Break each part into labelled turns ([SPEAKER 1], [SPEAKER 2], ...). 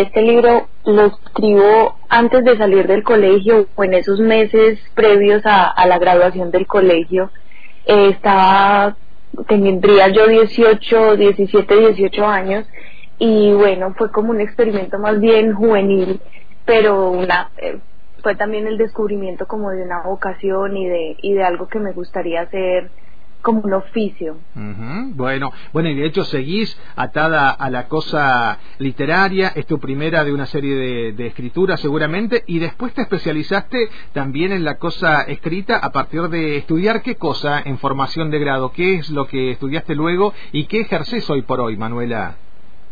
[SPEAKER 1] este libro lo escribo antes de salir del colegio o en esos meses previos a, la graduación del colegio. Eh, estaba, tendría yo 18, 17, 18 años y bueno, fue como un experimento más bien juvenil, pero una, eh, fue también el descubrimiento como de una vocación y de, y de algo que me gustaría hacer como un oficio.
[SPEAKER 2] Bueno, bueno, y de hecho seguís atada a la cosa literaria, es tu primera de una serie de, de escrituras seguramente, y después te especializaste también en la cosa escrita a partir de estudiar qué cosa en formación de grado, qué es lo que estudiaste luego y qué ejerces hoy por hoy, Manuela.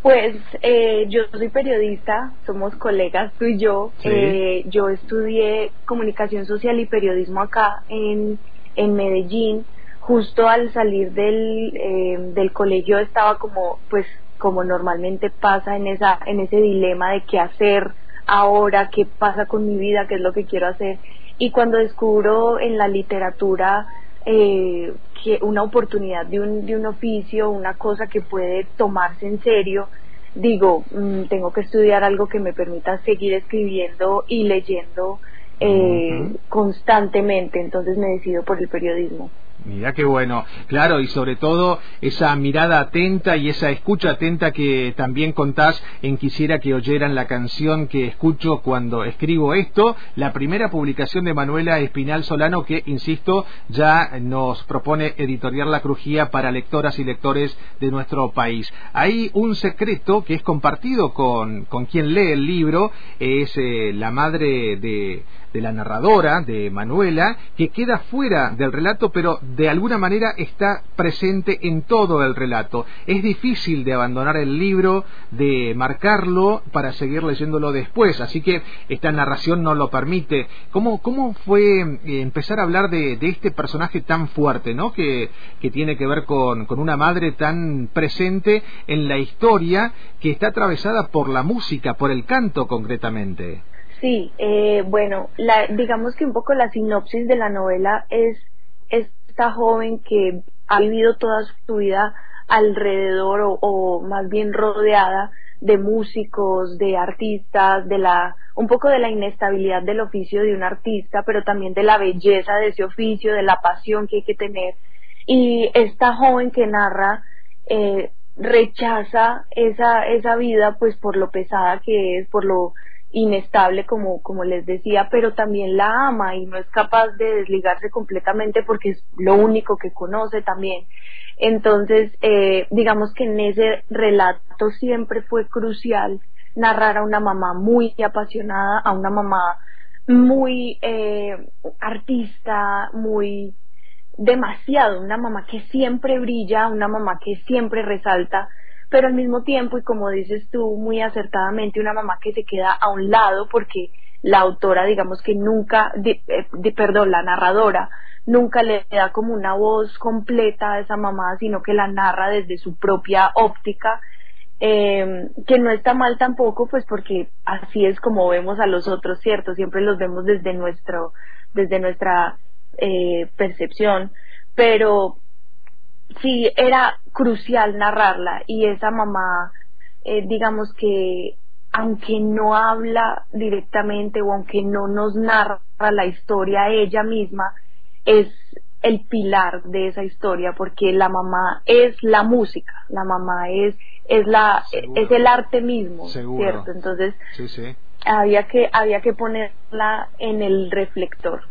[SPEAKER 1] Pues eh, yo soy periodista, somos colegas tú y yo. Eh, yo estudié comunicación social y periodismo acá en, en Medellín justo al salir del, eh, del colegio estaba como, pues, como normalmente pasa en esa, en ese dilema de qué hacer ahora, qué pasa con mi vida, qué es lo que quiero hacer. Y cuando descubro en la literatura eh, que una oportunidad de un, de un oficio, una cosa que puede tomarse en serio, digo, mm, tengo que estudiar algo que me permita seguir escribiendo y leyendo eh, constantemente, entonces me decido por el periodismo.
[SPEAKER 2] Mira qué bueno, claro, y sobre todo esa mirada atenta y esa escucha atenta que también contás en Quisiera que oyeran la canción que escucho cuando escribo esto, la primera publicación de Manuela Espinal Solano que, insisto, ya nos propone editoriar La Crujía para lectoras y lectores de nuestro país. Hay un secreto que es compartido con, con quien lee el libro, es eh, la madre de de la narradora, de Manuela, que queda fuera del relato, pero de alguna manera está presente en todo el relato. Es difícil de abandonar el libro, de marcarlo para seguir leyéndolo después, así que esta narración no lo permite. ¿Cómo, cómo fue eh, empezar a hablar de, este personaje tan fuerte, ¿no? que, que tiene que ver con, con una madre tan presente en la historia que está atravesada por la música, por el canto concretamente?
[SPEAKER 1] Sí, eh, bueno, la, digamos que un poco la sinopsis de la novela es esta joven que ha vivido toda su vida alrededor o, o, más bien rodeada de músicos, de artistas, de la un poco de la inestabilidad del oficio de un artista, pero también de la belleza de ese oficio, de la pasión que hay que tener. Y esta joven que narra eh, rechaza esa esa vida, pues por lo pesada que es, por lo inestable como, como les decía, pero también la ama y no es capaz de desligarse completamente porque es lo único que conoce también. Entonces, eh, digamos que en ese relato siempre fue crucial narrar a una mamá muy apasionada, a una mamá muy eh, artista, muy demasiado, una mamá que siempre brilla, una mamá que siempre resalta pero al mismo tiempo, y como dices tú muy acertadamente, una mamá que se queda a un lado porque la autora, digamos que nunca, de, eh, perdón, la narradora, nunca le da como una voz completa a esa mamá, sino que la narra desde su propia óptica, eh, que no está mal tampoco, pues porque así es como vemos a los otros, ¿cierto? Siempre los vemos desde nuestro, desde nuestra eh, percepción, pero sí era crucial narrarla. Y esa mamá, eh, digamos que aunque no habla directamente o aunque no nos narra la historia ella misma, es el pilar de esa historia porque la mamá es la música, la mamá es es la es el arte mismo, ¿cierto? Entonces había que había que ponerla en el reflector.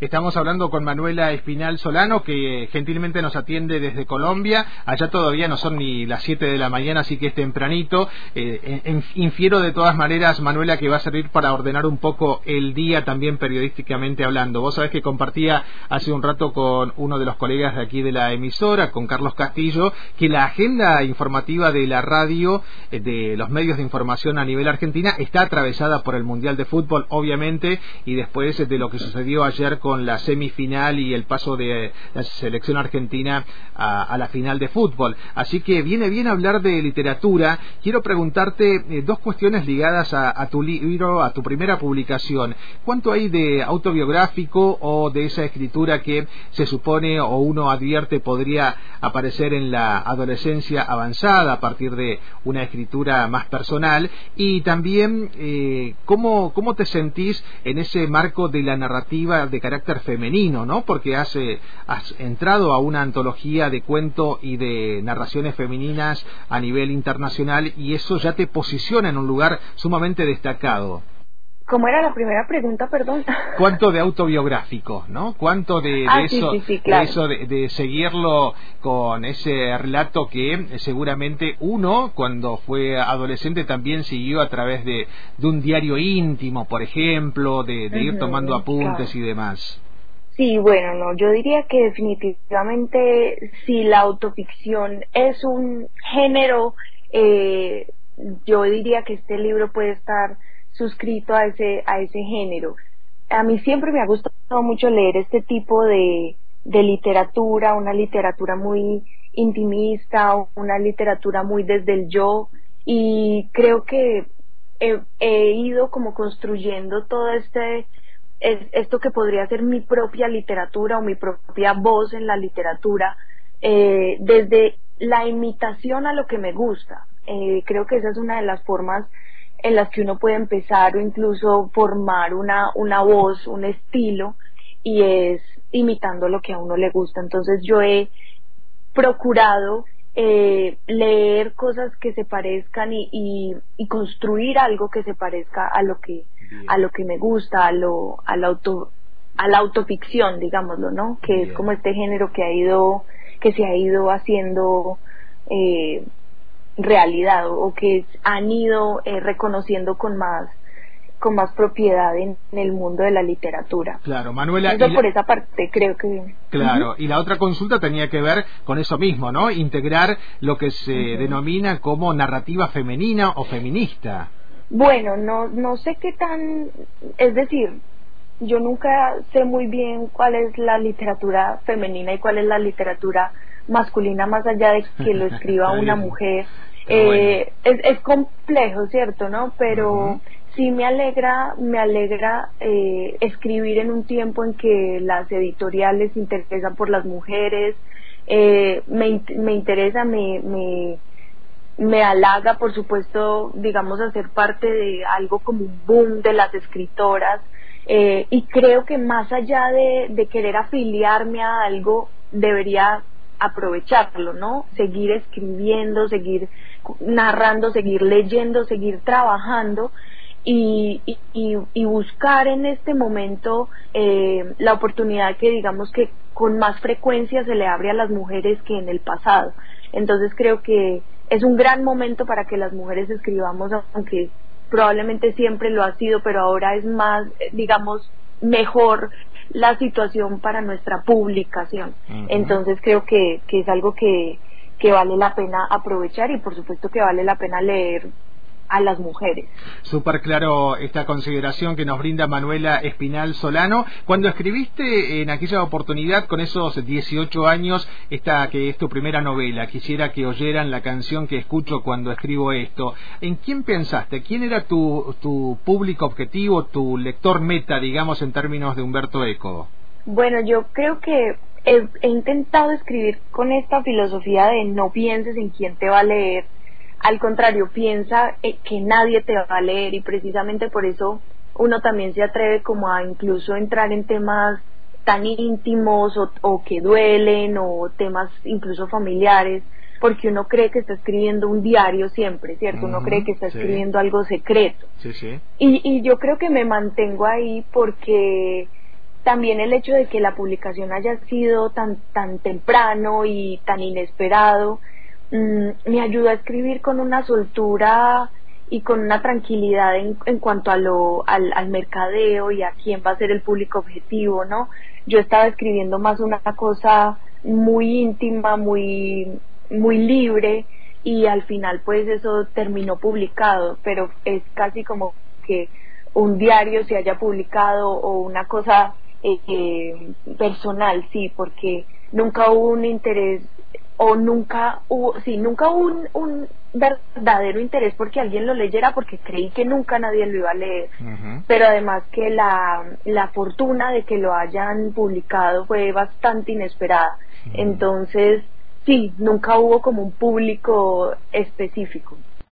[SPEAKER 2] Estamos hablando con Manuela Espinal Solano, que gentilmente nos atiende desde Colombia. Allá todavía no son ni las 7 de la mañana, así que es tempranito. Eh, infiero de todas maneras, Manuela, que va a servir para ordenar un poco el día también periodísticamente hablando. Vos sabés que compartía hace un rato con uno de los colegas de aquí de la emisora, con Carlos Castillo, que la agenda informativa de la radio, eh, de los medios de información a nivel argentina, está atravesada por el Mundial de Fútbol, obviamente, y después de lo que sucedió ayer con la semifinal y el paso de la selección argentina a, la final de fútbol. Así que viene bien hablar de literatura. Quiero preguntarte eh, dos cuestiones ligadas a, tu libro, a tu primera publicación. ¿Cuánto hay de autobiográfico o de esa escritura que se supone o uno advierte podría aparecer en la adolescencia avanzada a partir de una escritura más personal? Y también, eh, ¿cómo, ¿cómo te sentís en ese marco de la narrativa de carácter femenino, ¿no? Porque has, eh, has entrado a una antología de cuento y de narraciones femeninas a nivel internacional y eso ya te posiciona en un lugar sumamente destacado.
[SPEAKER 1] ¿Cómo era la primera pregunta, perdón?
[SPEAKER 2] ¿Cuánto de autobiográfico, no? ¿Cuánto de,
[SPEAKER 1] ah,
[SPEAKER 2] eso,
[SPEAKER 1] de,
[SPEAKER 2] eso de, seguirlo con ese relato que eh, seguramente uno, cuando fue adolescente, también siguió a través de, de un diario íntimo, por ejemplo, de, ir tomando apuntes y demás?
[SPEAKER 1] Sí, bueno, no, yo diría que definitivamente si la autoficción es un género, eh, yo diría que este libro puede estar suscrito a ese, a ese género. A mí siempre me ha gustado mucho leer este tipo de, de literatura, una literatura muy intimista, una literatura muy desde el yo, y creo que he, ido como construyendo todo este es esto que podría ser mi propia literatura o mi propia voz en la literatura, eh, desde la imitación a lo que me gusta. Eh, creo que esa es una de las formas en las que uno puede empezar o incluso formar una, una voz, un estilo, y es imitando lo que a uno le gusta. Entonces yo he procurado eh, leer cosas que se parezcan y, y, construir algo que se parezca a lo que a lo que me gusta a lo a la auto a la autoficción digámoslo no que es como este género que ha ido que se ha ido haciendo eh, realidad o, que han ido eh, reconociendo con más con más propiedad en, el mundo de la literatura.
[SPEAKER 2] Claro, Manuela.
[SPEAKER 1] Eso por esa parte creo que.
[SPEAKER 2] Claro, y la otra consulta tenía que ver con eso mismo, ¿no? Integrar lo que se denomina como narrativa femenina o feminista.
[SPEAKER 1] Bueno, no, no sé qué tan. Es decir, yo nunca sé muy bien cuál es la literatura femenina y cuál es la literatura masculina, más allá de que lo escriba una mujer. Eh, es, es complejo, ¿cierto? ¿No? Pero sí me alegra, me alegra eh, escribir en un tiempo en que las editoriales se interesan por las mujeres, eh, me, me interesa, me, me, me halaga, por supuesto, digamos, hacer parte de algo como un boom de las escritoras. Eh, y creo que más allá de, de querer afiliarme a algo, debería aprovecharlo, ¿no? Seguir escribiendo, seguir narrando, seguir leyendo, seguir trabajando y, buscar en este momento eh, la oportunidad que digamos que con más frecuencia se le abre a las mujeres que en el pasado. Entonces creo que es un gran momento para que las mujeres escribamos, aunque probablemente siempre lo ha sido, pero ahora es más, digamos, mejor la situación para nuestra publicación. Entonces creo que, que es algo que, que vale la pena aprovechar y por supuesto que vale la pena leer a las mujeres.
[SPEAKER 2] Súper claro esta consideración que nos brinda Manuela Espinal Solano. Cuando escribiste en aquella oportunidad, con esos 18 años, esta que es tu primera novela, quisiera que oyeran la canción que escucho cuando escribo esto. ¿En quién pensaste? ¿Quién era tu, tu público objetivo, tu lector meta, digamos, en términos de Humberto Eco?
[SPEAKER 1] Bueno, yo creo que he, he intentado escribir con esta filosofía de no pienses en quién te va a leer, al contrario, piensa eh, que nadie te va a leer y precisamente por eso uno también se atreve como a incluso entrar en temas tan íntimos o, que duelen o temas incluso familiares porque uno cree que está escribiendo un diario siempre, ¿cierto? Uno cree que está escribiendo algo secreto.
[SPEAKER 2] Sí, sí.
[SPEAKER 1] Y, y yo creo que me mantengo ahí porque también el hecho de que la publicación haya sido tan, tan temprano y tan inesperado, Mm, me ayuda a escribir con una soltura y con una tranquilidad en, en cuanto a lo, al, al, mercadeo y a quién va a ser el público objetivo, ¿no? Yo estaba escribiendo más una cosa muy íntima, muy, muy libre y al final pues eso terminó publicado, pero es casi como que un diario se haya publicado o una cosa eh, personal, sí, porque nunca hubo un interés o nunca hubo, sí, nunca hubo un, un verdadero interés porque alguien lo leyera porque creí que nunca nadie lo iba a leer, pero además que la, la fortuna de que lo hayan publicado fue bastante inesperada. Entonces, sí, nunca hubo como un público específico.